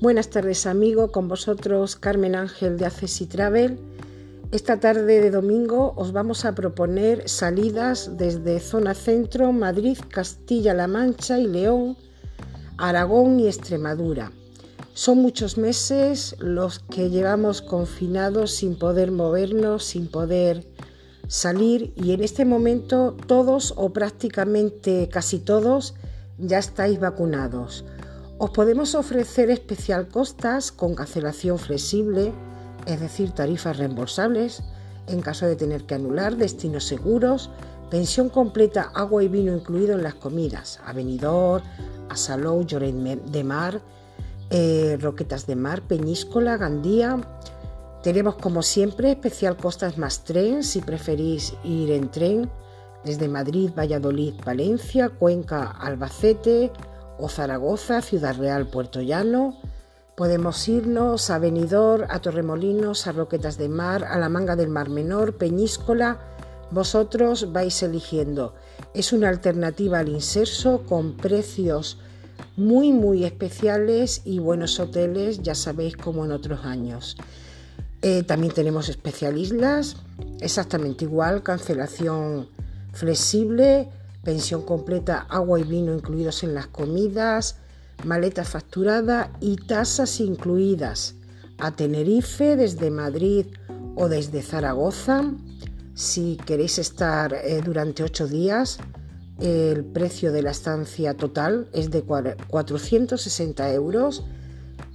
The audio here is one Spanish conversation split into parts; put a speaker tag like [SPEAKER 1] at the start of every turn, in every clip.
[SPEAKER 1] Buenas tardes amigo, con vosotros Carmen Ángel de Access Travel. Esta tarde de domingo os vamos a proponer salidas desde zona centro, Madrid, Castilla-La Mancha y León, Aragón y Extremadura. Son muchos meses los que llevamos confinados sin poder movernos, sin poder salir y en este momento todos o prácticamente casi todos ya estáis vacunados. Os podemos ofrecer especial costas con cancelación flexible, es decir, tarifas reembolsables en caso de tener que anular, destinos seguros, pensión completa, agua y vino incluido en las comidas, Avenidor, Asalou, Lloret de Mar, eh, Roquetas de Mar, Peñíscola, Gandía, tenemos como siempre especial costas más tren si preferís ir en tren desde Madrid, Valladolid, Valencia, Cuenca, Albacete o Zaragoza, Ciudad Real, Puerto Llano. Podemos irnos a Benidorm, a Torremolinos, a Roquetas de Mar, a la Manga del Mar Menor, Peñíscola. Vosotros vais eligiendo. Es una alternativa al inserso con precios muy muy especiales y buenos hoteles, ya sabéis como en otros años. Eh, también tenemos especial islas, exactamente igual, cancelación flexible, pensión completa, agua y vino incluidos en las comidas, maleta facturada y tasas incluidas a Tenerife desde Madrid o desde Zaragoza. Si queréis estar eh, durante ocho días, el precio de la estancia total es de 460 euros.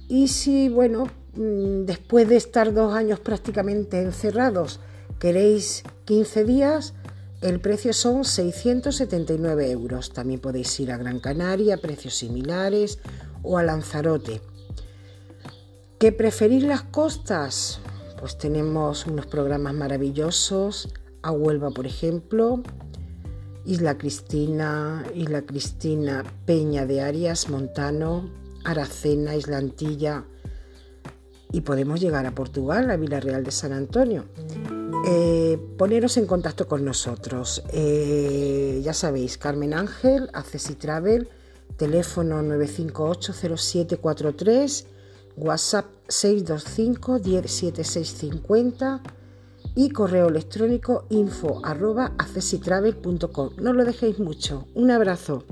[SPEAKER 1] Y si, bueno, Mm, después de estar dos años prácticamente encerrados, queréis 15 días, el precio son 679 euros. También podéis ir a Gran Canaria, precios similares, o a Lanzarote. ¿Qué preferís las costas? Pues tenemos unos programas maravillosos, a Huelva por ejemplo, Isla Cristina, Isla Cristina, Peña de Arias, Montano, Aracena, Islantilla, y podemos llegar a Portugal, a Vila Real de San Antonio. Eh, poneros en contacto con nosotros. Eh, ya sabéis, Carmen Ángel, Accesi Travel, teléfono 9580743, WhatsApp 625 107650 y correo electrónico info arroba. No lo dejéis mucho. Un abrazo.